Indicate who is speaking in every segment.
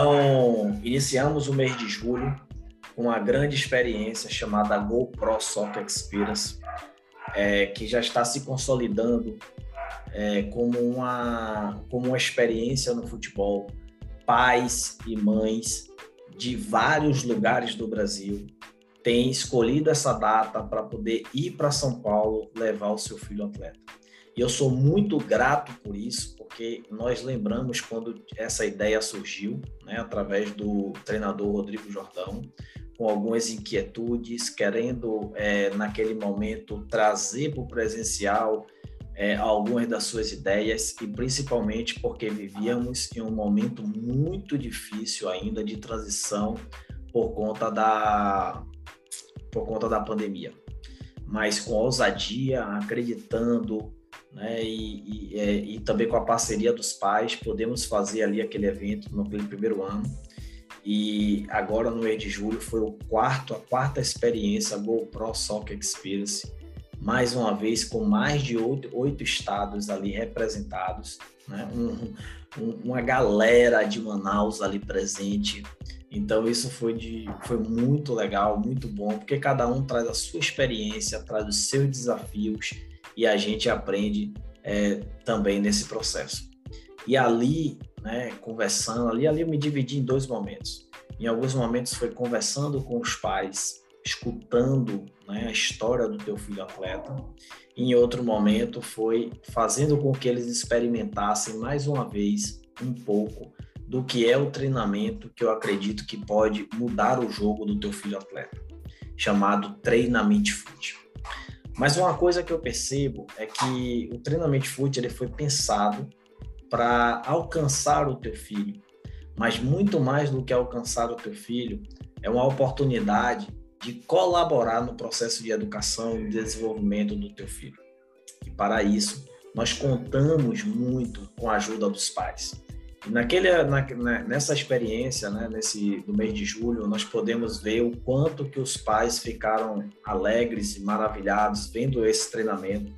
Speaker 1: Então, iniciamos o mês de julho com uma grande experiência chamada GoPro Soccer Experience, é, que já está se consolidando é, como, uma, como uma experiência no futebol. Pais e mães de vários lugares do Brasil têm escolhido essa data para poder ir para São Paulo levar o seu filho atleta. E eu sou muito grato por isso, porque nós lembramos quando essa ideia surgiu, né, através do treinador Rodrigo Jordão, com algumas inquietudes, querendo, é, naquele momento, trazer para o presencial é, algumas das suas ideias, e principalmente porque vivíamos em um momento muito difícil ainda de transição por conta da, por conta da pandemia. Mas com ousadia, acreditando, né? E, e, é, e, também com a parceria dos pais, podemos fazer ali aquele evento no primeiro ano. E agora no mês de julho foi o quarto, a quarta experiência GoPro Soccer Experience, mais uma vez com mais de oito, oito estados ali representados, né? um, um, uma galera de Manaus ali presente. Então isso foi, de, foi muito legal, muito bom, porque cada um traz a sua experiência, traz os seus desafios e a gente aprende é, também nesse processo. E ali, né, conversando, ali, ali eu me dividi em dois momentos. Em alguns momentos foi conversando com os pais, escutando né, a história do teu filho atleta. Em outro momento foi fazendo com que eles experimentassem mais uma vez um pouco do que é o treinamento que eu acredito que pode mudar o jogo do teu filho atleta, chamado treinamento fute. Mas uma coisa que eu percebo é que o treinamento foot ele foi pensado para alcançar o teu filho, mas muito mais do que alcançar o teu filho, é uma oportunidade de colaborar no processo de educação e desenvolvimento do teu filho. E para isso, nós contamos muito com a ajuda dos pais. Naquele, na, nessa experiência, né, nesse do mês de julho, nós podemos ver o quanto que os pais ficaram alegres e maravilhados vendo esse treinamento.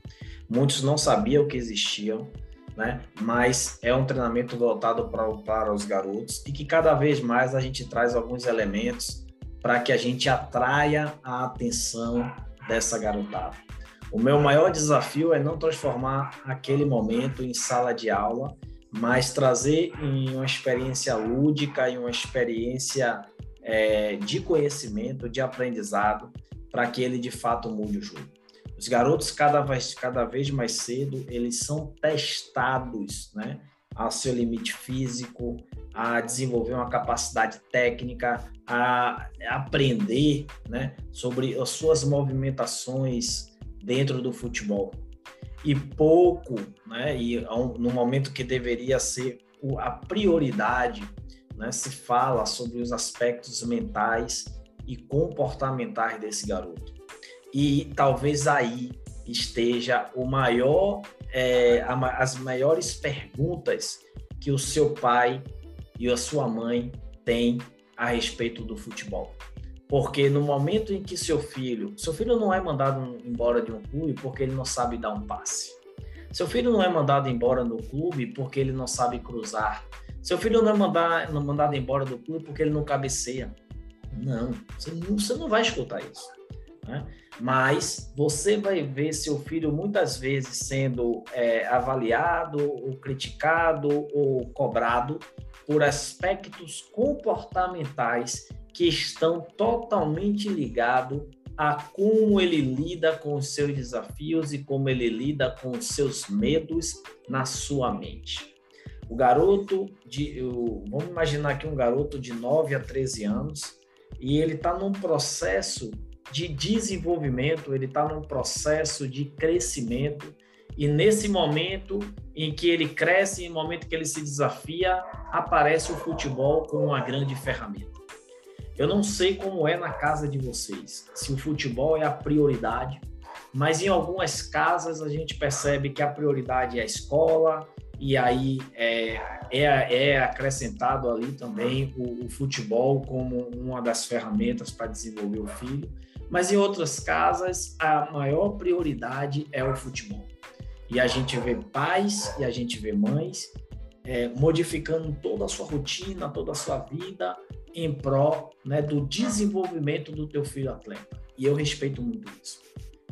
Speaker 1: Muitos não sabiam que existiam, né, mas é um treinamento voltado para, para os garotos e que cada vez mais a gente traz alguns elementos para que a gente atraia a atenção dessa garotada. O meu maior desafio é não transformar aquele momento em sala de aula mas trazer em uma experiência lúdica e uma experiência é, de conhecimento, de aprendizado, para que ele de fato mude o jogo. Os garotos, cada vez, cada vez mais cedo, eles são testados né, ao seu limite físico, a desenvolver uma capacidade técnica, a aprender né, sobre as suas movimentações dentro do futebol e pouco, né, e no momento que deveria ser a prioridade, né, se fala sobre os aspectos mentais e comportamentais desse garoto. E talvez aí esteja o maior, é, as maiores perguntas que o seu pai e a sua mãe têm a respeito do futebol. Porque no momento em que seu filho, seu filho não é mandado embora de um clube porque ele não sabe dar um passe. Seu filho não é mandado embora do clube porque ele não sabe cruzar. Seu filho não é mandar, não é mandado embora do clube porque ele não cabeceia. Não, você não, você não vai escutar isso. Né? Mas você vai ver seu filho muitas vezes sendo é, avaliado, ou criticado, ou cobrado por aspectos comportamentais que estão totalmente ligados a como ele lida com os seus desafios e como ele lida com os seus medos na sua mente. O garoto de, vamos imaginar aqui um garoto de 9 a 13 anos e ele está num processo de desenvolvimento, ele está num processo de crescimento e nesse momento em que ele cresce, em momento que ele se desafia, aparece o futebol como uma grande ferramenta. Eu não sei como é na casa de vocês, se o futebol é a prioridade, mas em algumas casas a gente percebe que a prioridade é a escola, e aí é, é, é acrescentado ali também o, o, futebol como uma das ferramentas para desenvolver o filho. Mas em outras casas, a maior prioridade é o futebol. E a gente vê pais e a gente vê mães é, modificando toda a sua rotina, toda a sua vida em prol né, do desenvolvimento do teu filho atleta. E eu respeito muito isso.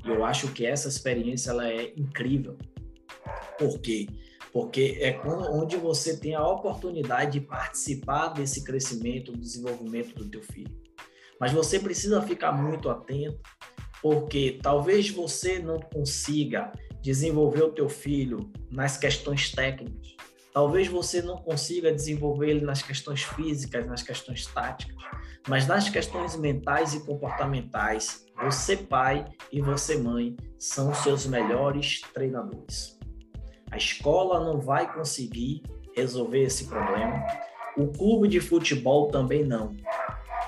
Speaker 1: E eu acho que essa experiência ela é incrível. Por quê? Porque é onde você tem a oportunidade de participar desse crescimento, desenvolvimento do teu filho. Mas você precisa ficar muito atento, porque talvez você não consiga desenvolver o teu filho nas questões técnicas. Talvez você não consiga desenvolver ele nas questões físicas, nas questões táticas, mas nas questões mentais e comportamentais, você pai e você mãe são seus melhores treinadores. A escola não vai conseguir resolver esse problema. O clube de futebol também não.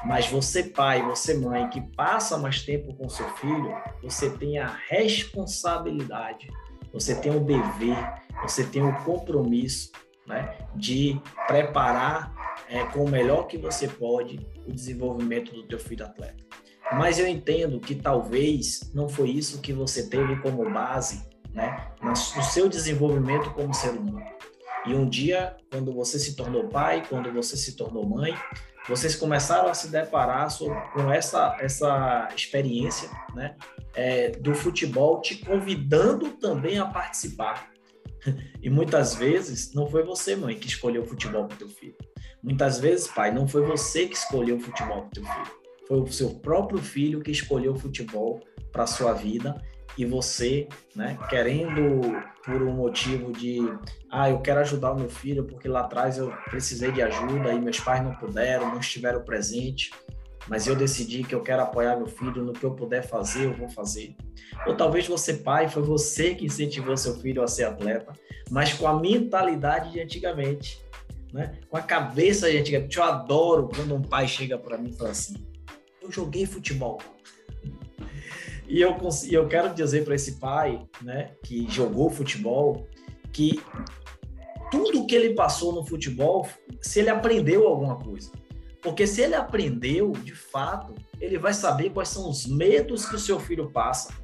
Speaker 1: Mas você, pai, você, mãe, que passa mais tempo com seu filho, você tem a responsabilidade, você tem o dever, você tem o compromisso né, de preparar é, com o melhor que você pode o desenvolvimento do teu filho atleta. Mas eu entendo que talvez não foi isso que você teve como base né, no seu desenvolvimento como ser humano. E um dia, quando você se tornou pai, quando você se tornou mãe, vocês começaram a se deparar com essa, essa experiência né, é, do futebol te convidando também a participar. E muitas vezes não foi você, mãe, que escolheu o futebol para o teu filho. Muitas vezes, pai, não foi você que escolheu o futebol para o teu filho. Foi o seu próprio filho que escolheu o futebol para a sua vida e você, né, querendo por um motivo de, ah, eu quero ajudar o meu filho porque lá atrás eu precisei de ajuda e meus pais não puderam, não estiveram presentes, mas eu decidi que eu quero apoiar meu filho no que eu puder fazer, eu vou fazer. Ou talvez você, pai, foi você que incentivou seu filho a ser atleta, mas com a mentalidade de antigamente, né? Com a cabeça de antigamente. Eu adoro quando um pai chega para mim e fala assim: "Eu joguei futebol". E eu, eu quero dizer para esse pai, né, que jogou futebol, que tudo que ele passou no futebol, se ele aprendeu alguma coisa. Porque se ele aprendeu, de fato, ele vai saber quais são os medos que o seu filho passa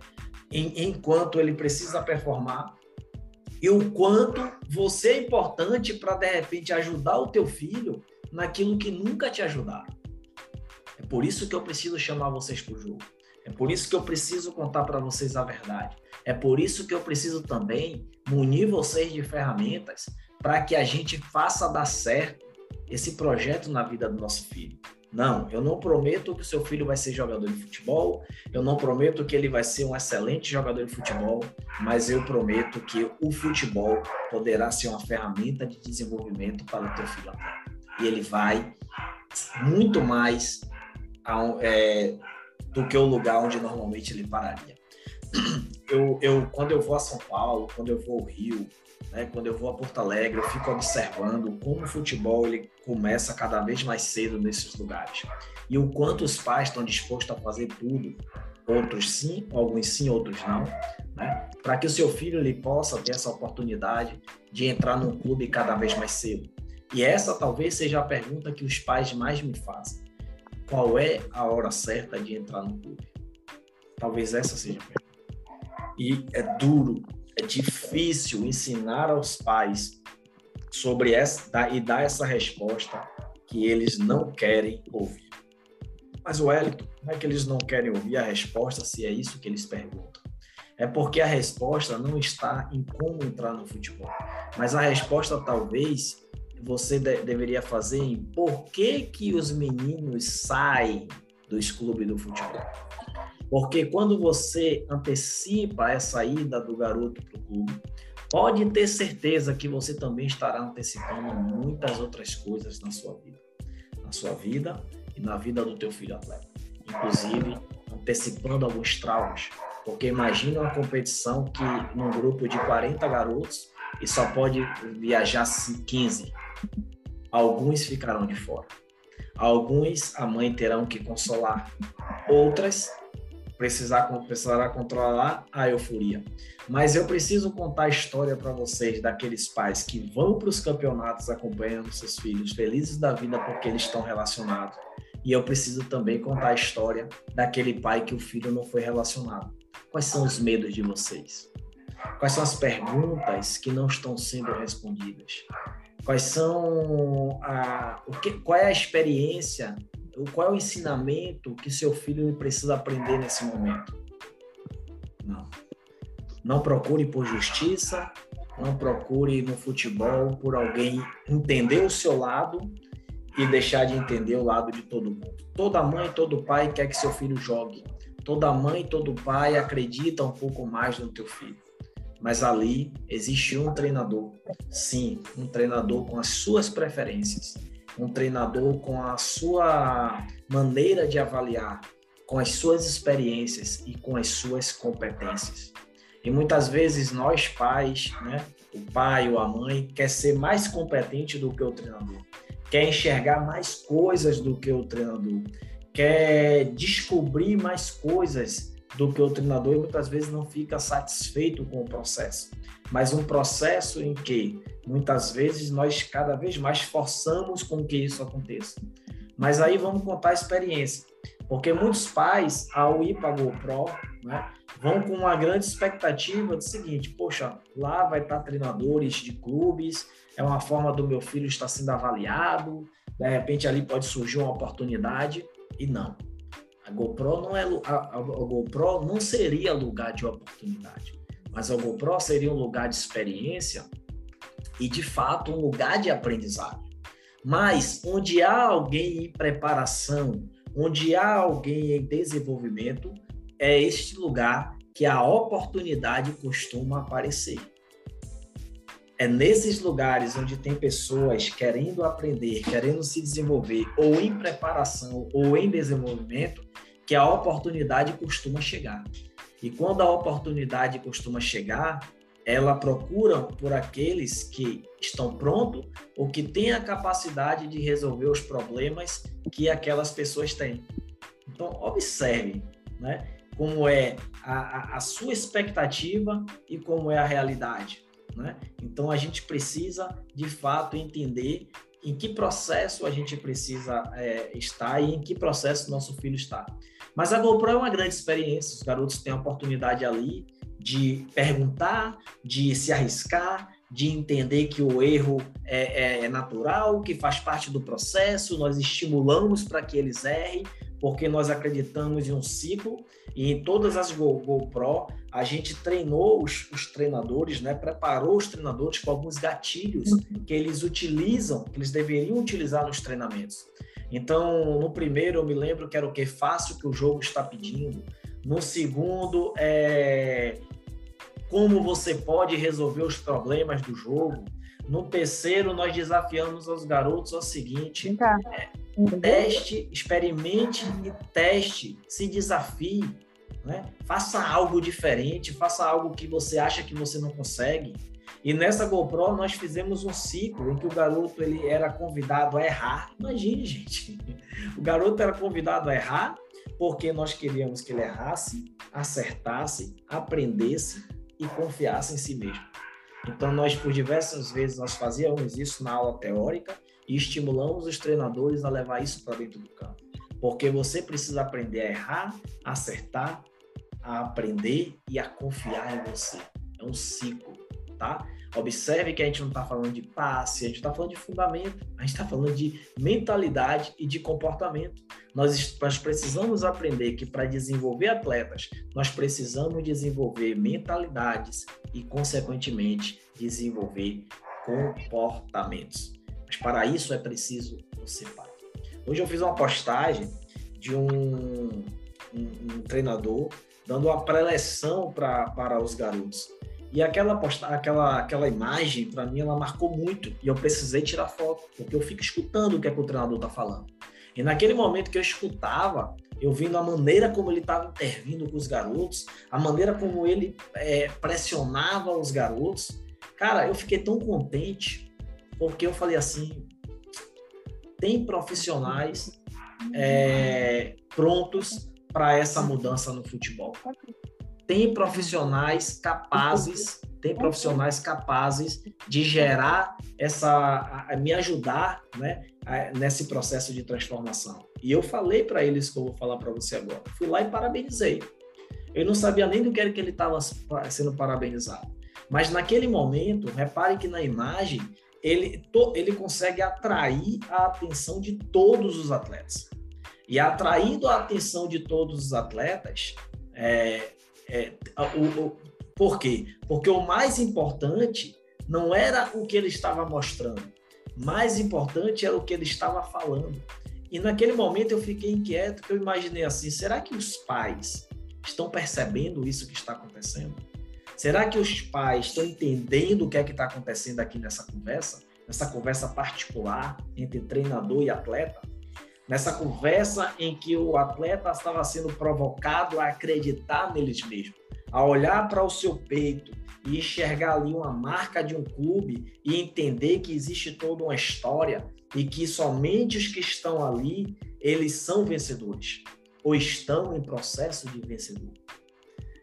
Speaker 1: em, enquanto ele precisa performar e o quanto você é importante para, de repente, ajudar o teu filho naquilo que nunca te ajudaram. É por isso que eu preciso chamar vocês para o jogo. É por isso que eu preciso contar para vocês a verdade. É por isso que eu preciso também munir vocês de ferramentas para que a gente faça dar certo esse projeto na vida do nosso filho. Não, eu não prometo que o seu filho vai ser jogador de futebol, eu não prometo que ele vai ser um excelente jogador de futebol, mas eu prometo que o futebol poderá ser uma ferramenta de desenvolvimento para o teu filho E ele vai muito mais é, do que o lugar onde normalmente ele pararia. Eu, eu, quando eu vou a São Paulo, quando eu vou ao Rio, né, quando eu vou a Porto Alegre, eu fico observando como o futebol ele começa cada vez mais cedo nesses lugares. E o quanto os pais estão dispostos a fazer tudo, outros sim, alguns sim, outros não, né, para que o seu filho ele possa ter essa oportunidade de entrar num clube cada vez mais cedo. E essa talvez seja a pergunta que os pais mais me fazem qual é a hora certa de entrar no clube? Talvez essa seja a pergunta. E é duro, é difícil ensinar aos pais sobre essa e dar essa resposta que eles não querem ouvir. Mas o Wellington, não é que eles não querem ouvir a resposta se é isso que eles perguntam. É porque a resposta não está em como entrar no futebol, mas a resposta talvez você de deveria fazer em por que, que os meninos saem dos clubes do futebol. Porque quando você antecipa essa ida do garoto para o clube, pode ter certeza que você também estará antecipando muitas outras coisas na sua vida. Na sua vida e na vida do teu filho atleta. Inclusive, antecipando alguns traumas. Porque imagina uma competição que num grupo de 40 garotos e só pode viajar 15 Alguns ficarão de fora. Alguns a mãe terão que consolar. Outras precisar, precisará controlar a euforia. Mas eu preciso contar a história para vocês daqueles pais que vão para os campeonatos acompanhando seus filhos, felizes da vida porque eles estão relacionados. E eu preciso também contar a história daquele pai que o filho não foi relacionado. Quais são os medos de vocês? Quais são as perguntas que não estão sendo respondidas? Quais são a, o que, qual é a experiência, qual é o ensinamento que seu filho precisa aprender nesse momento? Não. Não procure por justiça, não procure no futebol por alguém entender o seu lado e deixar de entender o lado de todo mundo. Toda mãe, todo pai quer que seu filho jogue. Toda mãe, todo pai acredita um pouco mais no teu filho mas ali existe um treinador. Sim, um treinador com as suas preferências, um treinador com a sua maneira de avaliar, com as suas experiências e com as suas competências. E muitas vezes nós pais, né, o pai ou a mãe quer ser mais competente do que o treinador, quer enxergar mais coisas do que o treinador, quer descobrir mais coisas do que o treinador muitas vezes não fica satisfeito com o processo. Mas um processo em que muitas vezes nós cada vez mais forçamos com que isso aconteça. Mas aí vamos contar a experiência, porque muitos pais, ao ir para a GoPro, né, vão com uma grande expectativa do seguinte: poxa, lá vai estar treinadores de clubes, é uma forma do meu filho estar sendo avaliado, de repente ali pode surgir uma oportunidade, e não. A GoPro não é a, a, GoPro não seria lugar de oportunidade, mas a GoPro seria um lugar de experiência e de fato um lugar de aprendizado. Mas onde há alguém em preparação, onde há alguém em desenvolvimento, é este lugar que a oportunidade costuma aparecer. É nesses lugares onde tem pessoas querendo aprender, querendo se desenvolver, ou em preparação ou em desenvolvimento, que a oportunidade costuma chegar. E quando a oportunidade costuma chegar, ela procura por aqueles que estão prontos ou que têm a capacidade de resolver os problemas que aquelas pessoas têm. Então, observe né, como é a, a, sua expectativa e como é a realidade. Né? Então, a gente precisa, de fato, entender em que processo a gente precisa é, estar e em que processo nosso filho está. Mas a GoPro é uma grande experiência, os garotos têm a oportunidade ali de perguntar, de se arriscar, de entender que o erro é, é, é natural, que faz parte do processo, nós estimulamos para que eles errem, porque nós acreditamos em um ciclo e em todas as Go, GoPro a gente treinou os, os, treinadores, né, preparou os treinadores com alguns gatilhos que eles utilizam, que eles deveriam utilizar nos treinamentos. Então, no primeiro eu me lembro que era o que fácil que o jogo está pedindo. No segundo, é como você pode resolver os problemas do jogo. No terceiro, nós desafiamos os garotos ao seguinte: tá. é, teste, experimente e teste, se desafie, né? faça algo diferente, faça algo que você acha que você não consegue. E nessa GoPro nós fizemos um ciclo em que o garoto ele era convidado a errar. Imagine, gente. O garoto era convidado a errar porque nós queríamos que ele errasse, acertasse, aprendesse e confiasse em si mesmo. Então nós por diversas vezes nós fazíamos isso na aula teórica e estimulamos os treinadores a levar isso para dentro do campo. Porque você precisa aprender a errar, a acertar, a aprender e a confiar em você. É um ciclo, tá? Observe que a gente não está falando de passe, a gente está falando de fundamento, a gente está falando de mentalidade e de comportamento. Nós, nós precisamos aprender que para desenvolver atletas, nós precisamos desenvolver mentalidades e, consequentemente, desenvolver comportamentos. Mas para isso é preciso você pai. Hoje eu fiz uma postagem de um, um, um treinador dando uma preleção para os garotos. E aquela, posta, aquela, aquela imagem, para mim, ela marcou muito. E eu precisei tirar foto, porque eu fico escutando o que, é que o treinador está falando. E naquele momento que eu escutava, eu vendo a maneira como ele estava intervindo com os garotos, a maneira como ele é, pressionava os garotos, cara, eu fiquei tão contente, porque eu falei assim: tem profissionais é, prontos para essa mudança no futebol tem profissionais capazes, tem profissionais capazes de gerar essa, a, a me ajudar, né, a, nesse processo de transformação. E eu falei para eles que eu vou falar para você agora. Fui lá e parabenizei. Eu não sabia nem do que era que ele estava sendo parabenizado. Mas naquele momento, repare que na imagem ele, to, ele consegue atrair a atenção de todos os atletas. E atraindo a atenção de todos os atletas, é, é, o, o, por quê? Porque o mais importante não era o que ele estava mostrando, mais importante era o que ele estava falando. E naquele momento eu fiquei inquieto, eu imaginei assim: será que os pais estão percebendo isso que está acontecendo? Será que os pais estão entendendo o que é que está acontecendo aqui nessa conversa? Nessa conversa particular entre treinador e atleta? Nessa conversa em que o atleta estava sendo provocado a acreditar neles mesmos, a olhar para o seu peito e enxergar ali uma marca de um clube e entender que existe toda uma história e que somente os que estão ali, eles são vencedores ou estão em processo de vencedor.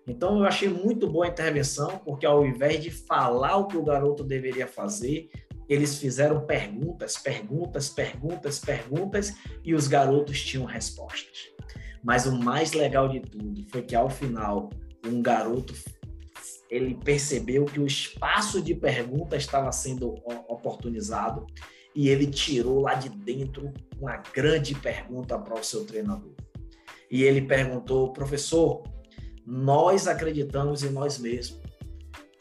Speaker 1: Então eu achei muito boa a intervenção, porque ao invés de falar o que o garoto deveria fazer, eles fizeram perguntas, perguntas, perguntas, perguntas e os garotos tinham respostas. Mas o mais legal de tudo foi que ao final um garoto ele percebeu que o espaço de pergunta estava sendo oportunizado e ele tirou lá de dentro uma grande pergunta para o seu treinador. E ele perguntou, professor, nós acreditamos em nós mesmos.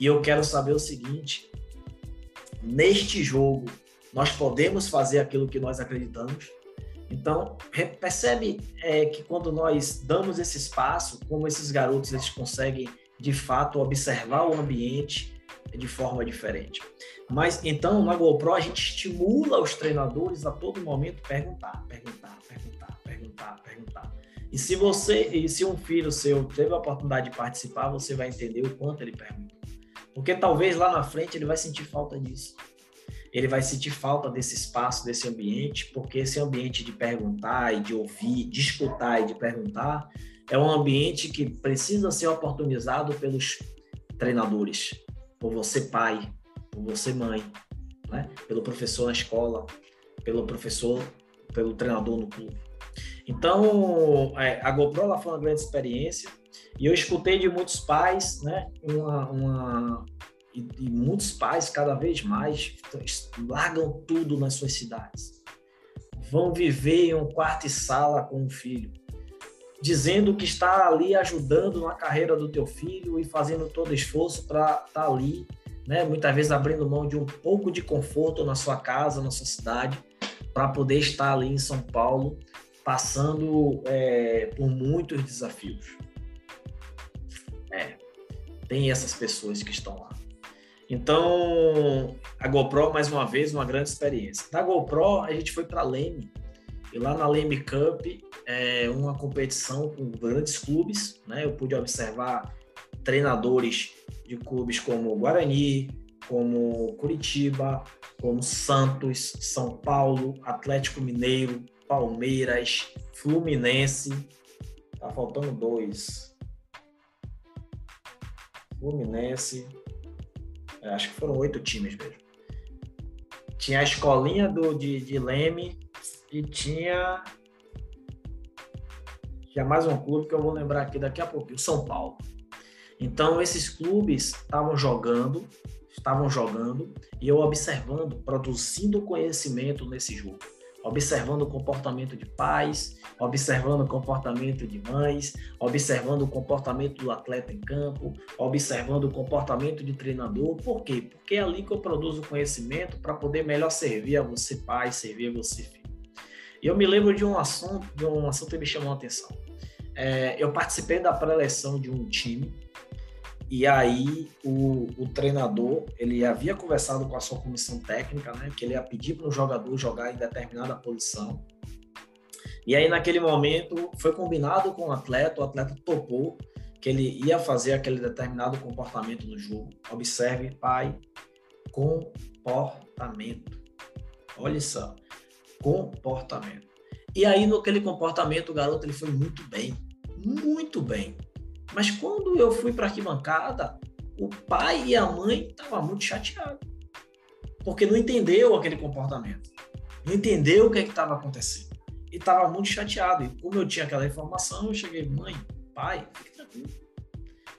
Speaker 1: E eu quero saber o seguinte: neste jogo, nós podemos fazer aquilo que nós acreditamos? Então, percebe é, que quando nós damos esse espaço, como esses garotos eles conseguem de fato observar o ambiente de forma diferente. Mas então, na GoPro, a gente estimula os treinadores a todo momento perguntar, perguntar, perguntar, perguntar, perguntar. E se você, e se um filho seu teve a oportunidade de participar, você vai entender o quanto ele pergunta. Porque talvez lá na frente ele vai sentir falta disso. Ele vai sentir falta desse espaço, desse ambiente, porque esse ambiente de perguntar e de ouvir, de escutar e de perguntar é um ambiente que precisa ser oportunizado pelos treinadores, por você pai, por você mãe, né? pelo professor na escola, pelo professor, pelo treinador no clube. Então, é, a GoPro foi uma grande experiência e eu escutei de muitos pais, né, uma, uma e, e, muitos pais cada vez mais largam tudo nas suas cidades, vão viver em um quarto e sala com um filho, dizendo que está ali ajudando na carreira do teu filho e fazendo todo esforço para estar tá ali, né, muitas vezes abrindo mão de um pouco de conforto na sua casa, na sua cidade, para poder estar ali em São Paulo passando é, por muitos desafios. Tem essas pessoas que estão lá. Então, a GoPro, mais uma vez, uma grande experiência. Da GoPro, a gente foi para Leme. E lá na Leme Cup, é uma competição com grandes clubes. Né? Eu pude observar treinadores de clubes como Guarani, como Curitiba, como Santos, São Paulo, Atlético Mineiro, Palmeiras, Fluminense. Tá faltando dois. Fluminense. É, acho que foram oito times mesmo. Tinha a escolinha do, de, de Leme e tinha. Tinha mais um clube que eu vou lembrar aqui daqui a pouquinho, São Paulo. Então, esses clubes estavam jogando, estavam jogando, e eu observando, produzindo conhecimento nesse jogo observando o comportamento de pais, observando o comportamento de mães, observando o comportamento do atleta em campo, observando o comportamento de treinador. Por quê? Porque é ali que eu produzo conhecimento para poder melhor servir a você pai, servir a você filho. E eu me lembro de um assunto, de um assunto que me chamou a atenção. É, eu participei da pré-eleição de um time e aí o, o, treinador ele havia conversado com a sua comissão técnica, né, que ele ia pedir para o jogador jogar em determinada posição. E aí naquele momento foi combinado com o atleta, o atleta topou que ele ia fazer aquele determinado comportamento no jogo. Observe, pai, comportamento. Olha só, comportamento. E aí no aquele comportamento o garoto ele foi muito bem, muito bem mas quando eu fui para a arquibancada, o pai e a mãe estavam muito chateados. Porque não entendeu aquele comportamento. Não entendeu o que é estava acontecendo. E estava muito chateado. E como eu tinha aquela informação, eu cheguei, mãe, pai, fique tranquilo.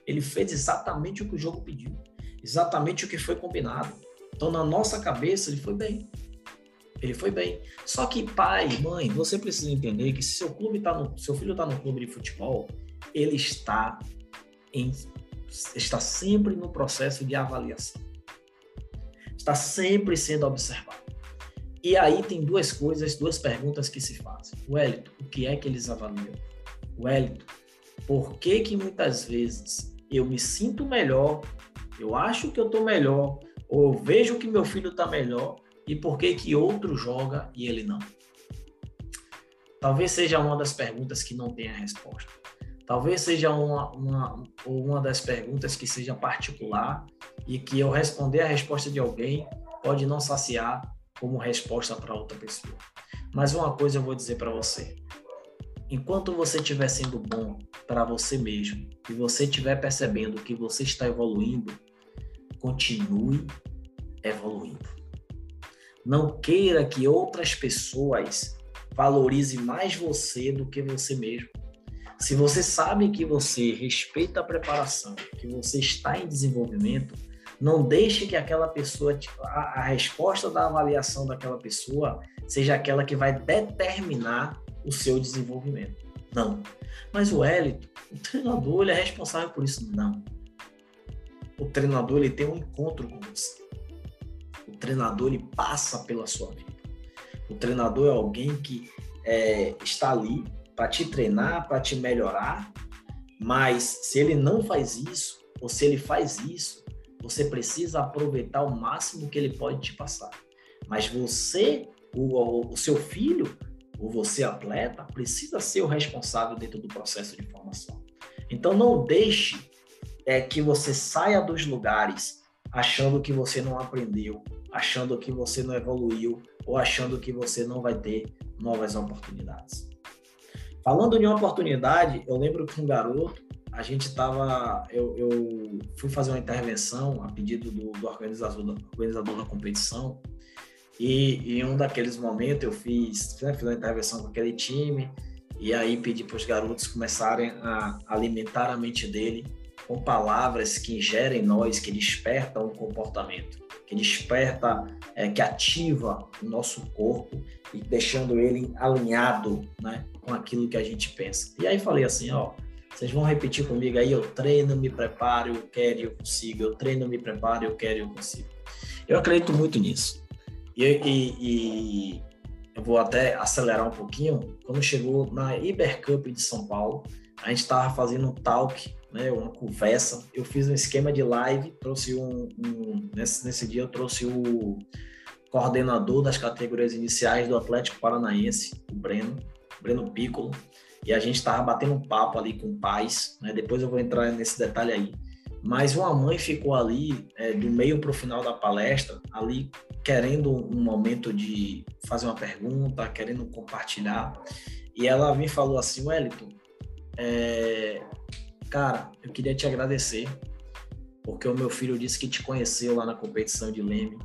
Speaker 1: Ele fez exatamente o que o jogo pediu. Exatamente o que foi combinado. Então, na nossa cabeça, ele foi bem. Ele foi bem. Só que pai, mãe, você precisa entender que se seu clube tá no, seu filho está no clube de futebol, ele está em, está sempre no processo de avaliação. Está sempre sendo observado. E aí tem duas coisas, duas perguntas que se fazem. Wellington, o que é que eles avaliam? Wellington, por que que muitas vezes eu me sinto melhor, eu acho que eu estou melhor, ou eu vejo que meu filho está melhor, e por que que outro joga e ele não? Talvez seja uma das perguntas que não tenha resposta. Talvez seja uma, uma, uma das perguntas que seja particular e que eu responder a resposta de alguém pode não saciar como resposta para outra pessoa. Mas uma coisa eu vou dizer para você: enquanto você estiver sendo bom para você mesmo e você estiver percebendo que você está evoluindo, continue evoluindo. Não queira que outras pessoas valorizem mais você do que você mesmo. Se você sabe que você respeita a preparação, que você está em desenvolvimento, não deixe que aquela pessoa, a, resposta da avaliação daquela pessoa seja aquela que vai determinar o seu desenvolvimento. Não. Mas o Elito, o treinador, ele é responsável por isso? Não. O treinador, ele tem um encontro com você. O treinador, ele passa pela sua vida. O treinador é alguém que é, está ali para te treinar, para te melhorar, mas se ele não faz isso, ou se ele faz isso, você precisa aproveitar o máximo que ele pode te passar. Mas você, o, o seu filho, ou você atleta, precisa ser o responsável dentro do processo de formação. Então não deixe é, que você saia dos lugares achando que você não aprendeu, achando que você não evoluiu ou achando que você não vai ter novas oportunidades. Falando uma oportunidade, eu lembro que um garoto, a gente estava, eu, eu, fui fazer uma intervenção a pedido do, do organizador, do organizador da competição, e em um daqueles momentos eu fiz, né, fiz uma intervenção com aquele time, e aí pedi para os garotos começarem a alimentar a mente dele com palavras que ingerem nós, que despertam o comportamento, que desperta, é, que ativa o nosso corpo e deixando ele alinhado, né, com aquilo que a gente pensa. E aí falei assim, ó, vocês vão repetir comigo aí, eu treino, me preparo, eu quero, eu consigo. Eu treino, me preparo, eu quero, eu consigo. Eu acredito muito nisso. E, e, e eu vou até acelerar um pouquinho. Quando chegou na Ibercup de São Paulo, a gente estava fazendo um talk né, uma conversa. Eu fiz um esquema de live, trouxe um, um nesse, nesse dia eu trouxe o coordenador das categorias iniciais do Atlético Paranaense, o Breno, Breno Piccolo, e a gente estava batendo um papo ali com pais, né? Depois eu vou entrar nesse detalhe aí. Mas uma mãe ficou ali é, do meio para o final da palestra, ali querendo um momento de fazer uma pergunta, querendo compartilhar. E ela me falou assim, Wellington, é, Cara, eu queria te agradecer, porque o meu filho disse que te conheceu lá na competição de Leme.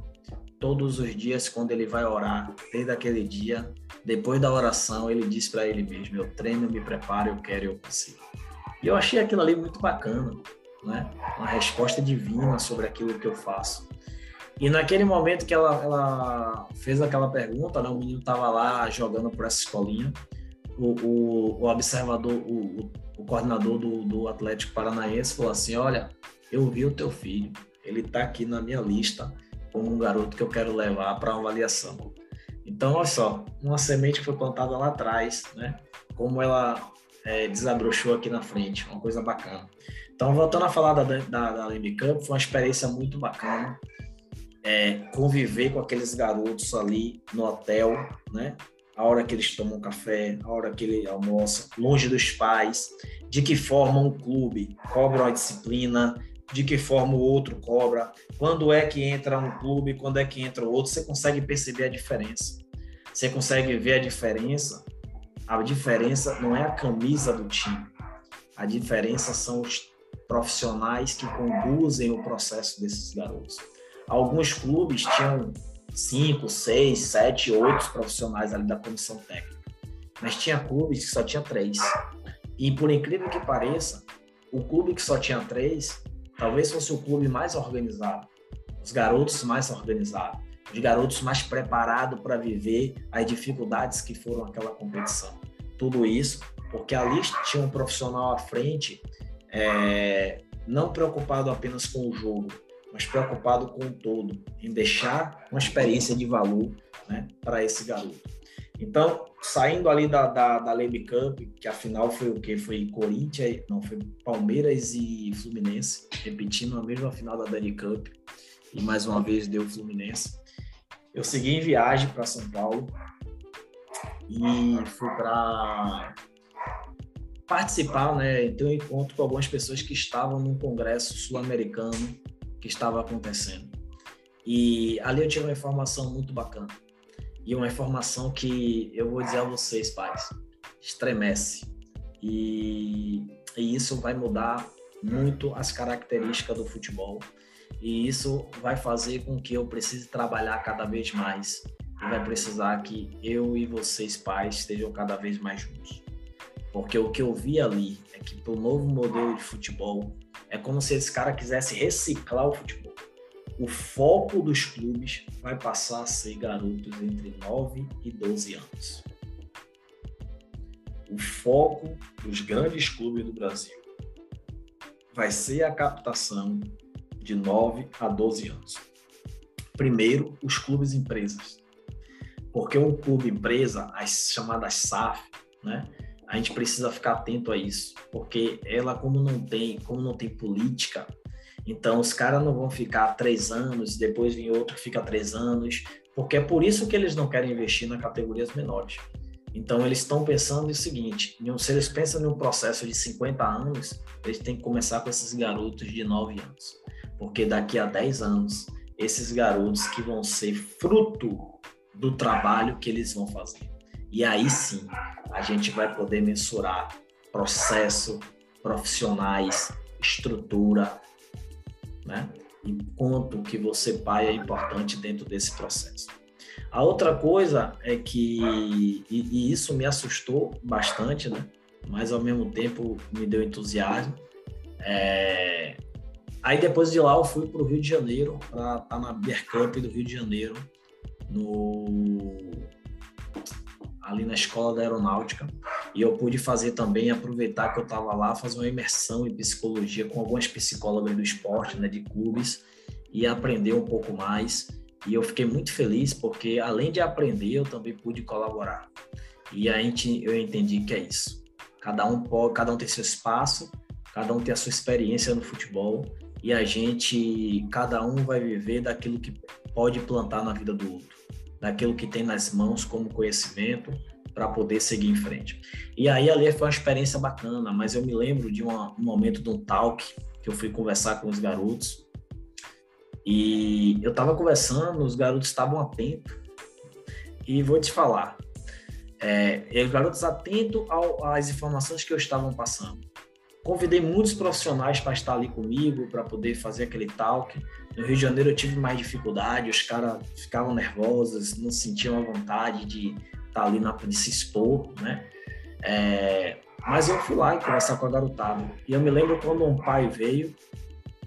Speaker 1: Todos os dias, quando ele vai orar, desde aquele dia, depois da oração, ele diz para ele mesmo: Eu treino, me preparo, eu quero, eu consigo. E eu achei aquilo ali muito bacana, né? Uma resposta divina sobre aquilo que eu faço. E naquele momento que ela, ela fez aquela pergunta, né, o menino estava lá jogando por essa escolinha, o, o, o observador, o, o coordenador do, do Atlético Paranaense falou assim: Olha, eu vi o teu filho, ele está aqui na minha lista como um garoto que eu quero levar para avaliação. Então, olha só, uma semente que foi plantada lá atrás, né? Como ela é, desabrochou aqui na frente, uma coisa bacana. Então, voltando a falar da, da, da foi uma experiência muito bacana. É, conviver com aqueles garotos ali no hotel, né? A hora que eles tomam café, a hora que ele almoça, longe dos pais, de que forma um clube cobra uma disciplina, de que forma o outro cobra, quando é que entra um clube, quando é que entra o outro, você consegue perceber a diferença. Você consegue ver a diferença. A diferença não é a camisa do time. A diferença são os profissionais que conduzem o processo desses garotos. Alguns clubes tinham cinco, seis, sete, oito profissionais ali da comissão técnica. Mas tinha clubes que só tinha três. E por incrível que pareça, o clube que só tinha três, talvez fosse o clube mais organizado. os garotos mais organizados, os garotos mais preparados para viver as dificuldades que foram aquela competição. Tudo isso porque ali tinha um profissional à frente, é, não preocupado apenas com o jogo, mas preocupado com o todo, em deixar uma experiência de valor né, para esse garoto. Então, saindo ali da, da, da Leme Cup, que afinal foi o que? Foi Corinthians, não, foi Palmeiras e Fluminense, repetindo a mesma final da Dani Cup, e mais uma vez deu Fluminense. Eu segui em viagem para São Paulo e fui para participar, né, ter um encontro com algumas pessoas que estavam num congresso sul-americano que estava acontecendo. E ali eu tive uma informação muito bacana. E uma informação que eu vou dizer a vocês, pais, estremece. E, e isso vai mudar muito as características do futebol. E isso vai fazer com que eu precise trabalhar cada vez mais. E vai precisar que eu e vocês, pais, estejam cada vez mais juntos. Porque o que eu vi ali é que para o novo modelo de futebol é como se esse cara quisesse reciclar o futebol. O foco dos clubes vai passar a ser garotos entre 9 e 12 anos. O foco dos grandes clubes do Brasil vai ser a captação de 9 a 12 anos. Primeiro, os clubes empresas. Porque um clube empresa, as chamadas SAF, né? A gente precisa ficar atento a isso, porque ela como não tem, como não tem política, então os caras não vão ficar três anos, depois vem outro que fica três anos, porque é por isso que eles não querem investir nas categorias menores. Então eles estão pensando o seguinte, se eles pensam em um processo de 50 anos, eles têm que começar com esses garotos de 9 anos, porque daqui a 10 anos esses garotos que vão ser fruto do trabalho que eles vão fazer. E aí sim, a gente vai poder mensurar processo, profissionais, estrutura, né? E quanto que você, pai, é importante dentro desse processo. A outra coisa é que, e, e isso me assustou bastante, né? Mas ao mesmo tempo me deu entusiasmo. É... Aí depois de lá eu fui para o Rio de Janeiro, para estar tá na Beer do Rio de Janeiro, no ali na escola da aeronáutica. E eu pude fazer também aproveitar que eu estava lá fazer uma imersão em psicologia com algumas psicólogas do esporte, né, de clubes e aprender um pouco mais. E eu fiquei muito feliz porque além de aprender eu também pude colaborar. E a gente eu entendi que é isso. Cada um pode cada um tem seu espaço cada um tem a sua experiência no futebol e a gente cada um vai viver daquilo que pode plantar na vida do outro daquilo que tem nas mãos como conhecimento para poder seguir em frente. E aí ali foi uma experiência bacana, mas eu me lembro de uma, um momento de um talk que eu fui conversar com os garotos e eu estava conversando, os garotos estavam atentos e vou te falar, é, os garotos atentos às informações que eu estava passando. Convidei muitos profissionais para estar ali comigo, para poder fazer aquele talk. No Rio de Janeiro eu tive mais dificuldade, os caras ficavam nervosos, não sentiam a vontade de estar ali na, de se expor, né? É, mas eu fui lá e conversar com a garotada. E eu me lembro quando um pai veio,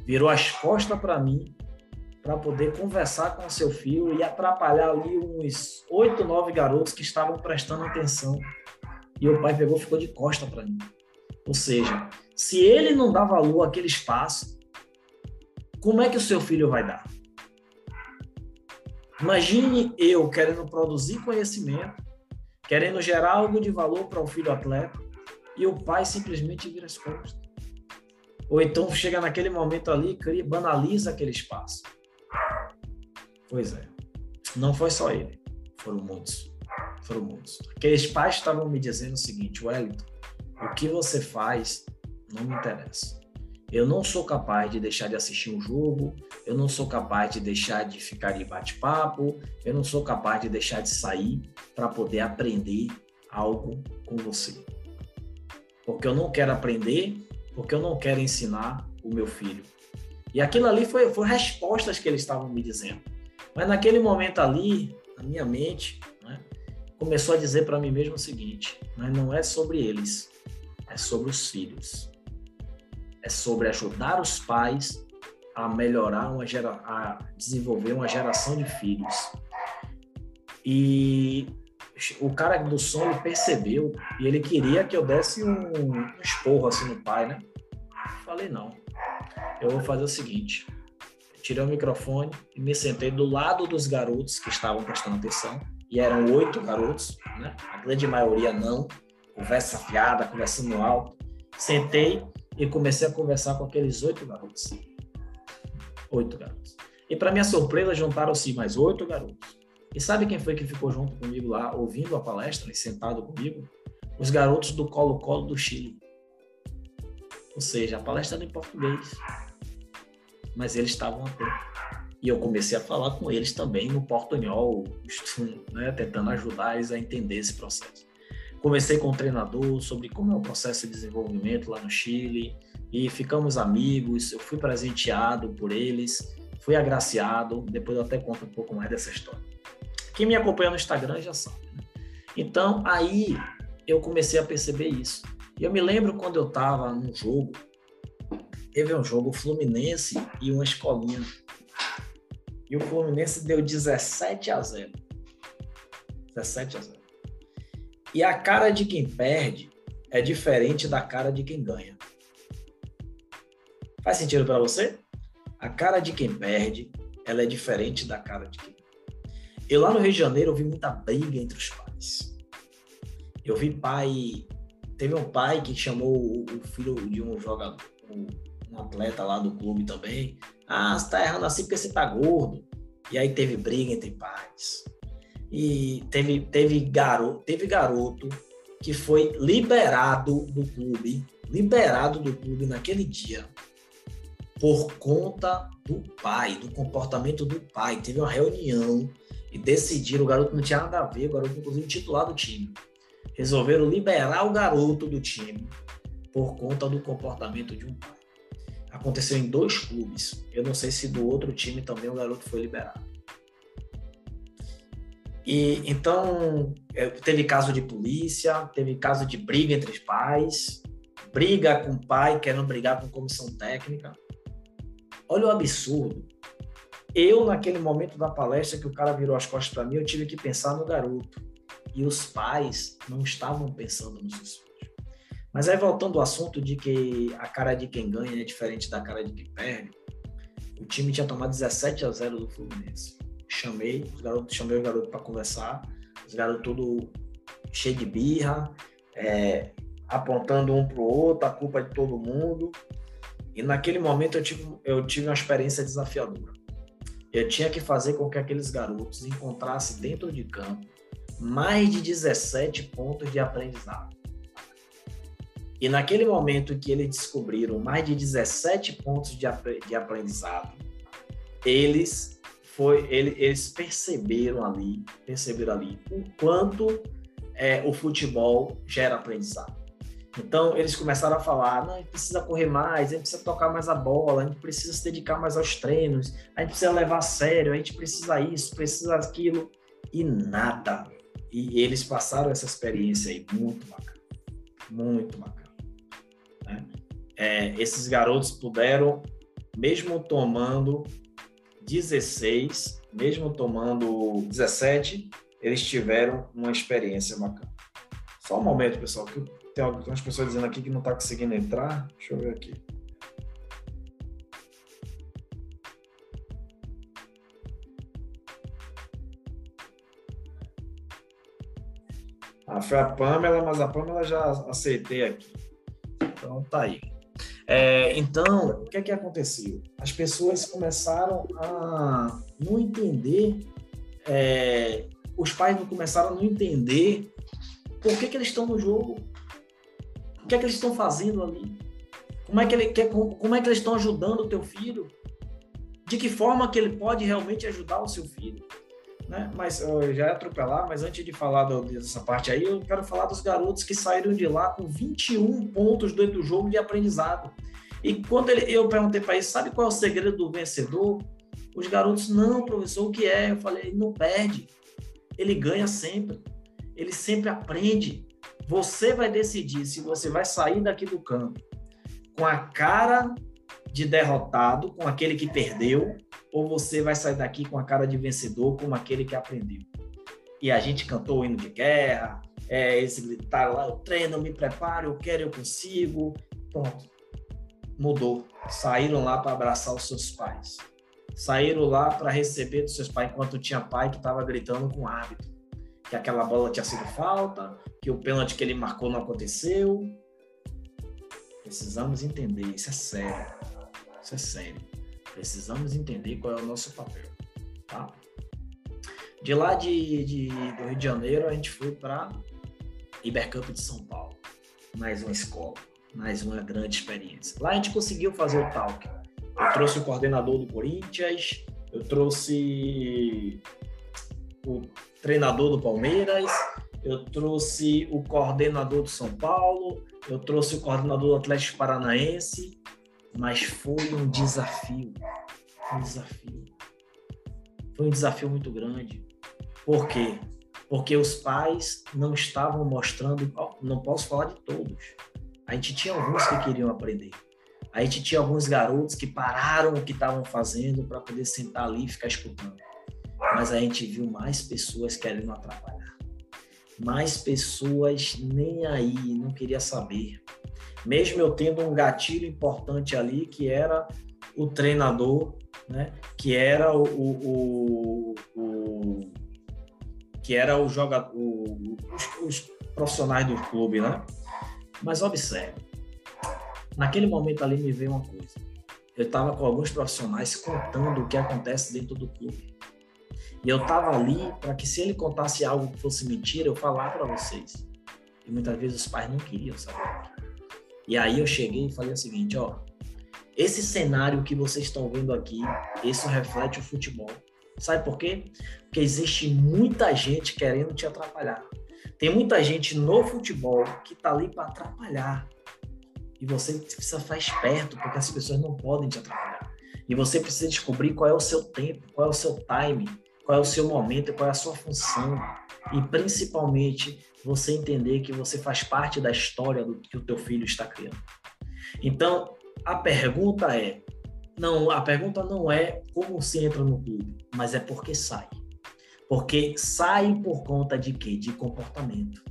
Speaker 1: virou as costas para mim para poder conversar com seu filho e atrapalhar ali uns oito, nove garotos que estavam prestando atenção. E o pai pegou, ficou de costa para mim. Ou seja, se ele não dá valor àquele espaço, como é que o seu filho vai dar? Imagine eu querendo produzir conhecimento, querendo gerar algo de valor para o filho atleta, e o pai simplesmente vira as costas. Ou então chega naquele momento ali e banaliza aquele espaço. Pois é. Não foi só ele. Foram muitos. Foram muitos. Aqueles pais estavam me dizendo o seguinte, Wellington, o que você faz não me interessa. Eu não sou capaz de deixar de assistir um jogo, eu não sou capaz de deixar de ficar de bate-papo, eu não sou capaz de deixar de sair para poder aprender algo com você. Porque eu não quero aprender, porque eu não quero ensinar o meu filho. E aquilo ali foi, foi respostas que eles estavam me dizendo. Mas naquele momento ali, na minha mente, né, começou a dizer para mim mesmo o seguinte: mas não é sobre eles, é sobre os filhos é sobre ajudar os pais a melhorar, uma gera, a desenvolver uma geração de filhos. E o cara do som ele percebeu e ele queria que eu desse um, um esporro assim no pai, né? Falei, não. Eu vou fazer o seguinte. Tirei o microfone e me sentei do lado dos garotos que estavam prestando atenção. E eram oito garotos, né? A grande maioria não. Conversa fiada, conversando alto. Sentei e comecei a conversar com aqueles oito garotos. Oito garotos. E para minha surpresa, juntaram-se mais oito garotos. E sabe quem foi que ficou junto comigo lá, ouvindo a palestra e sentado comigo? Os garotos do Colo-Colo do Chile. Ou seja, a palestra era em português. Mas eles estavam até. E eu comecei a falar com eles também no portunhol, né, tentando ajudar eles a entender esse processo. Conversei com o treinador sobre como é o processo de desenvolvimento lá no Chile e ficamos amigos. Eu fui presenteado por eles, fui agraciado. Depois eu até conto um pouco mais dessa história. Quem me acompanha no Instagram já sabe. Né? Então aí eu comecei a perceber isso. E eu me lembro quando eu estava num jogo, teve um jogo Fluminense e uma escolinha. E o Fluminense deu 17 a 0. 17 a 0. E a cara de quem perde é diferente da cara de quem ganha. Faz sentido para você? A cara de quem perde, ela é diferente da cara de quem eu lá no Rio de Janeiro eu vi muita briga entre os pais. Eu vi pai, teve um pai que chamou o, filho de um jogador, um atleta lá do clube também. Ah, você tá errando assim porque você tá gordo. E aí teve briga entre pais. E teve, teve, garoto, teve garoto que foi liberado do clube, liberado do clube naquele dia, por conta do pai, do comportamento do pai. Teve uma reunião e decidiram, o garoto não tinha nada a ver, o garoto inclusive titular do time. Resolveram liberar o garoto do time por conta do comportamento de um pai. Aconteceu em dois clubes. Eu não sei se do outro time também o garoto foi liberado. E então é, teve caso de polícia, teve caso de briga entre os pais, briga com o pai querendo brigar com comissão técnica. Olha o absurdo. Eu, naquele momento da palestra que o cara virou as costas para mim, eu tive que pensar no garoto. E os pais não estavam pensando nos seus filhos. Mas aí, voltando ao assunto de que a cara de quem ganha é diferente da cara de quem perde, o time tinha tomado 17 a 0 do Fluminense. Chamei os garotos, chamei o garoto para conversar, os garotos tudo cheio de birra, é, apontando um para o outro, a culpa é de todo mundo. E naquele momento eu tive, eu tive uma experiência desafiadora. Eu tinha que fazer com que aqueles garotos encontrassem dentro de campo mais de 17 pontos de aprendizado. E naquele momento que eles descobriram mais de 17 pontos de, de aprendizado, eles foi ele, eles perceberam ali, perceberam ali o quanto é, o futebol gera aprendizado. Então, eles começaram a falar: não, a gente precisa correr mais, a gente precisa tocar mais a bola, a gente precisa se dedicar mais aos treinos, a gente precisa levar a sério, a gente precisa isso, precisa aquilo, e nada. E eles passaram essa experiência aí, muito bacana, muito bacana. Né? É, esses garotos puderam, mesmo tomando 16, mesmo tomando 17, eles tiveram uma experiência bacana. Só um momento, pessoal, que tem algumas pessoas dizendo aqui que não está conseguindo entrar. Deixa eu ver aqui. Ah, foi a Pamela, mas a Pamela já aceitei aqui. Então tá aí. É, então, o que é que aconteceu? As pessoas começaram a não entender, é, os pais começaram a não entender por que, que eles estão no jogo. O que é que eles estão fazendo ali? Como é que, ele, como é que eles estão ajudando o teu filho? De que forma que ele pode realmente ajudar o seu filho? Né? Mas eu já ia atropelar, mas antes de falar do, dessa parte aí, eu quero falar dos garotos que saíram de lá com 21 pontos dentro do jogo de aprendizado. E quando ele, eu perguntei para eles, sabe qual é o segredo do vencedor? Os garotos, não, professor, o que é? Eu falei, não perde. Ele ganha sempre. Ele sempre aprende. Você vai decidir se você vai sair daqui do campo com a cara de derrotado com aquele que perdeu, ou você vai sair daqui com a cara de vencedor como aquele que aprendeu. E a gente cantou o hino de guerra, é, esse gritar lá, eu treino, eu me preparo, eu quero, eu consigo. Pronto. Mudou. Saíram lá para abraçar os seus pais. Saíram lá para receber dos seus pais, enquanto tinha pai que estava gritando com hábito. Que aquela bola tinha sido falta, que o pênalti que ele marcou não aconteceu. Precisamos entender, isso é sério. Isso é sério. Precisamos entender qual é o nosso papel, tá? De lá de, de do Rio de Janeiro, a gente foi para Ibercamp de São Paulo. Mais uma escola, mais uma grande experiência. Lá a gente conseguiu fazer o talk. Eu trouxe o coordenador do Corinthians, eu trouxe o treinador do Palmeiras, eu trouxe o coordenador do São Paulo, eu trouxe o coordenador do Atlético Paranaense, mas foi um desafio. Um desafio. Foi um desafio muito grande. Por quê? Porque os pais não estavam mostrando, não posso falar de todos. A gente tinha alguns que queriam aprender. A gente tinha alguns garotos que pararam o que estavam fazendo para poder sentar ali e ficar escutando. Mas a gente viu mais pessoas querendo atrapalhar. Mais pessoas nem aí, não queria saber. Mesmo eu tendo um gatilho importante ali, que era o treinador, né? que era o, o, o que era o jogador, os, os profissionais do clube, né? Mas observe, naquele momento ali me veio uma coisa. Eu estava com alguns profissionais contando o que acontece dentro do clube. E eu estava ali para que se ele contasse algo que fosse mentira, eu falar para vocês. E muitas vezes os pais não queriam saber. E aí eu cheguei e falei o seguinte, ó, esse cenário que vocês estão vendo aqui, isso reflete o futebol. Sabe por quê? Porque existe muita gente querendo te atrapalhar. Tem muita gente no futebol que tá ali para atrapalhar. E você precisa ficar esperto, porque as pessoas não podem te atrapalhar. E você precisa descobrir qual é o seu tempo, qual é o seu time, qual é o seu momento, qual é a sua função. E principalmente você entender que você faz parte da história do que o teu filho está criando. Então, a pergunta é: não, a pergunta não é como se entra no clube, mas é por que sai. Porque sai por conta de quê? De comportamento.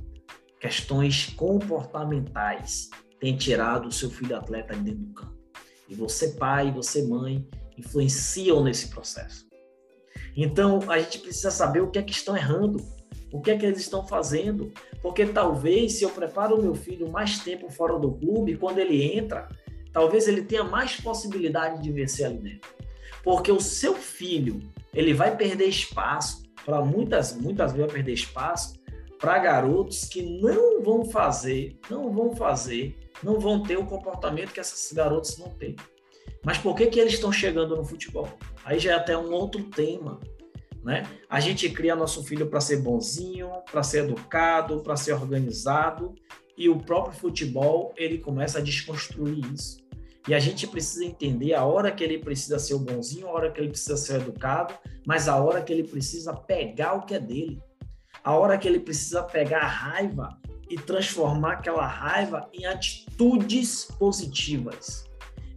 Speaker 1: Questões comportamentais têm tirado o seu filho atleta de dentro do campo. E você, pai, você, mãe, influenciam nesse processo. Então, a gente precisa saber o que é que estão errando, o que é que eles estão fazendo, porque talvez se eu preparo o meu filho mais tempo fora do clube, quando ele entra, talvez ele tenha mais possibilidade de vencer ali dentro. Porque o seu filho, ele vai perder espaço para muitas, muitas vezes vai perder espaço para garotos que não vão fazer, não vão fazer, não vão ter o comportamento que esses garotos não têm. Mas por que que eles estão chegando no futebol? Aí já é até um outro tema, né? A gente cria nosso filho para ser bonzinho, para ser educado, para ser organizado, e o próprio futebol ele começa a desconstruir isso. E a gente precisa entender a hora que ele precisa ser o bonzinho, a hora que ele precisa ser educado, mas a hora que ele precisa pegar o que é dele. A hora que ele precisa pegar a raiva e transformar aquela raiva em atitudes positivas,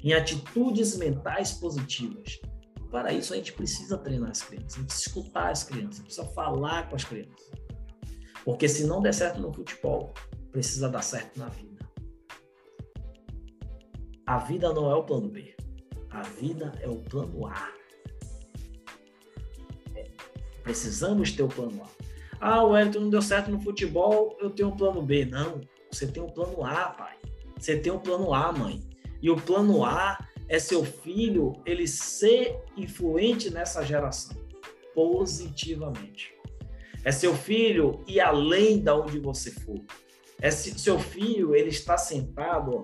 Speaker 1: em atitudes mentais positivas. Para isso, a gente precisa treinar as crianças, a gente escutar as crianças, precisa falar com as crianças. Porque se não der certo no futebol, precisa dar certo na vida. A vida não é o plano B. A vida é o plano A. Precisamos ter o plano A. Ah, o Wellington não deu certo no futebol, eu tenho um plano B. Não, você tem um plano A, pai. Você tem um plano A, mãe. E o plano A é seu filho ele ser influente nessa geração positivamente. É seu filho ir além da onde você for. É seu filho ele está sentado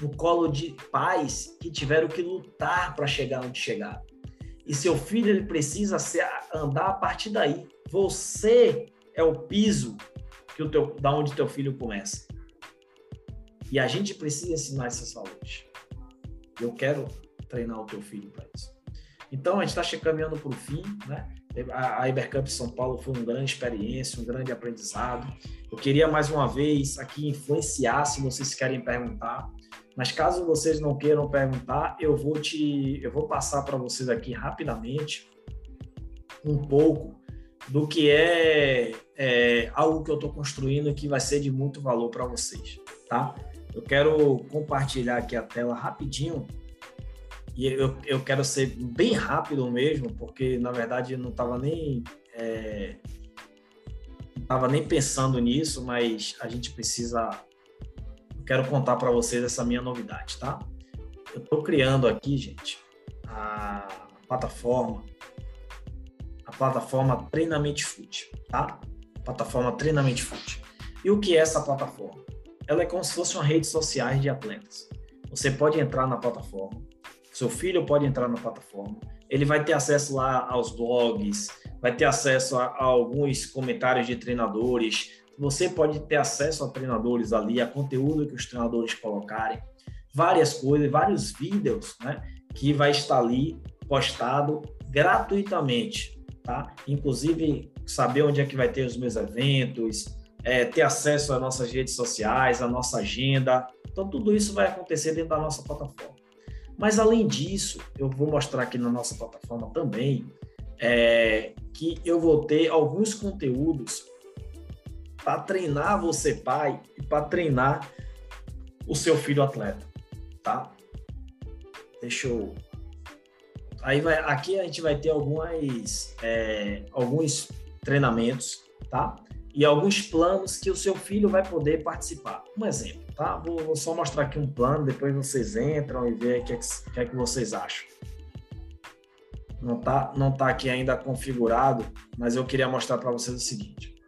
Speaker 1: no colo de pais que tiveram que lutar para chegar onde chegar. E seu filho ele precisa ser, andar a partir daí. Você é o piso que o teu, da onde teu filho começa. E a gente precisa ensinar essas valores. Eu quero treinar o teu filho para isso. Então a gente está caminhando para o fim, né? A Ibercamp São Paulo foi uma grande experiência, um grande aprendizado. Eu queria mais uma vez aqui influenciar, se vocês querem perguntar, Mas caso vocês não queiram perguntar, eu vou te, eu vou passar para vocês aqui rapidamente um pouco do que é, é algo que eu estou construindo que vai ser de muito valor para vocês, tá? Eu quero compartilhar aqui a tela rapidinho e eu, eu quero ser bem rápido mesmo, porque na verdade eu não estava nem é, estava nem pensando nisso, mas a gente precisa. Eu quero contar para vocês essa minha novidade, tá? Eu estou criando aqui, gente, a plataforma a plataforma Treinamento Food, tá? Plataforma Treinamento Food. E o que é essa plataforma? Ela é como se fosse uma rede social de atletas. Você pode entrar na plataforma, seu filho pode entrar na plataforma, ele vai ter acesso lá aos blogs, vai ter acesso a, a alguns comentários de treinadores, você pode ter acesso a treinadores ali, a conteúdo que os treinadores colocarem, várias coisas, vários vídeos, né, que vai estar ali postado gratuitamente tá? Inclusive, saber onde é que vai ter os meus eventos, é, ter acesso às nossas redes sociais, à nossa agenda. Então, tudo isso vai acontecer dentro da nossa plataforma. Mas, além disso, eu vou mostrar aqui na nossa plataforma também é, que eu vou ter alguns conteúdos para treinar você, pai, e para treinar o seu filho atleta, tá? Deixa eu Aí vai, aqui a gente vai ter algumas, é, alguns treinamentos, tá? E alguns planos que o seu filho vai poder participar. Um exemplo, tá? Vou, vou só mostrar aqui um plano, depois vocês entram e vê o que, é que, que, é que vocês acham. Não tá, não tá aqui ainda configurado, mas eu queria mostrar para vocês o seguinte.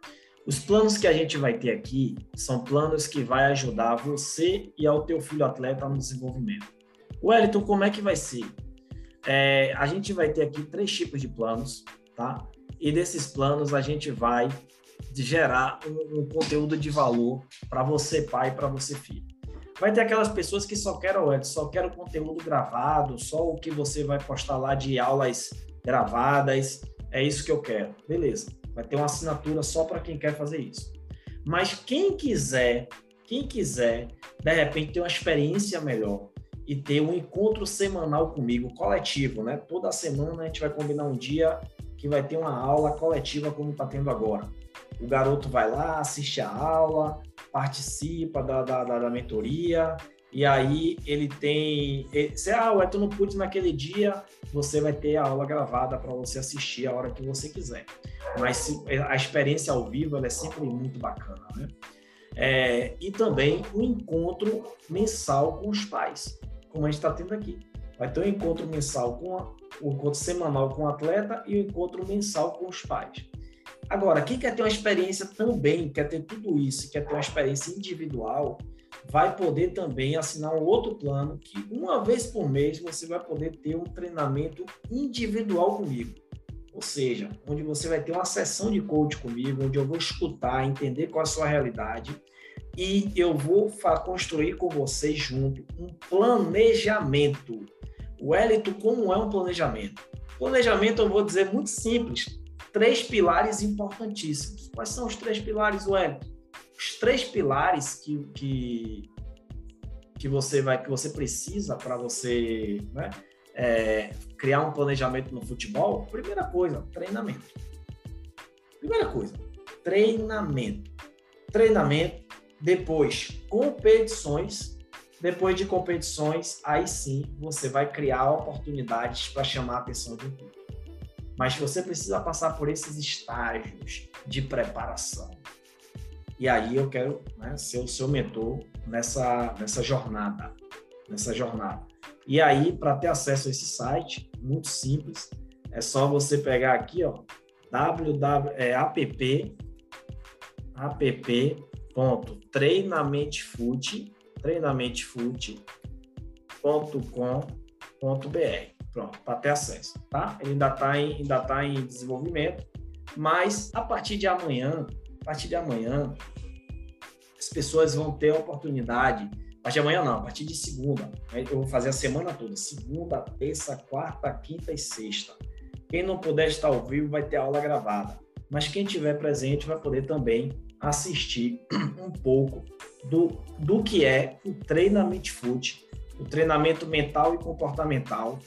Speaker 1: Os planos que a gente vai ter aqui são planos que vai ajudar você e ao teu filho atleta no desenvolvimento. Wellington, como é que vai ser? É, a gente vai ter aqui três tipos de planos, tá? E desses planos a gente vai gerar um, um conteúdo de valor para você pai para você filho. Vai ter aquelas pessoas que só querem, só querem o conteúdo gravado, só o que você vai postar lá de aulas gravadas, é isso que eu quero. Beleza. Vai ter uma assinatura só para quem quer fazer isso. Mas quem quiser, quem quiser, de repente ter uma experiência melhor, e ter um encontro semanal comigo, coletivo, né? Toda semana a gente vai combinar um dia que vai ter uma aula coletiva como está tendo agora. O garoto vai lá, assiste a aula, participa da, da, da, da mentoria, e aí ele tem. Se ah, ué, tu não pude naquele dia, você vai ter a aula gravada para você assistir a hora que você quiser. Mas a experiência ao vivo é sempre muito bacana, né? É, e também o um encontro mensal com os pais como a gente está tendo aqui. Vai ter um encontro mensal com a, um encontro semanal com o atleta e um encontro mensal com os pais. Agora, quem quer ter uma experiência também, quer ter tudo isso, quer ter uma experiência individual, vai poder também assinar um outro plano que uma vez por mês você vai poder ter um treinamento individual comigo. Ou seja, onde você vai ter uma sessão de coach comigo, onde eu vou escutar, entender qual é a sua realidade e eu vou construir com vocês junto um planejamento. Wellington, como é um planejamento? Planejamento, eu vou dizer muito simples, três pilares importantíssimos. Quais são os três pilares, Wellington? Os três pilares que, que, que você vai que você precisa para você né, é, criar um planejamento no futebol. Primeira coisa, treinamento. Primeira coisa, treinamento. Treinamento depois, competições. Depois de competições, aí sim você vai criar oportunidades para chamar a atenção do público. Mas você precisa passar por esses estágios de preparação. E aí eu quero né, ser o seu mentor nessa, nessa jornada. Nessa jornada. E aí, para ter acesso a esse site, muito simples, é só você pegar aqui, ó, www, é, app. Pronto, para ter acesso, tá? Ele ainda está em, ainda tá em desenvolvimento, mas a partir de amanhã, a partir de amanhã, as pessoas vão ter a oportunidade, a partir de amanhã não, a partir de segunda, né? eu vou fazer a semana toda, segunda, terça, quarta, quinta e sexta. Quem não puder estar ao vivo vai ter aula gravada, mas quem tiver presente vai poder também assistir um pouco do, do que é o treinamento foot, o treinamento mental e comportamental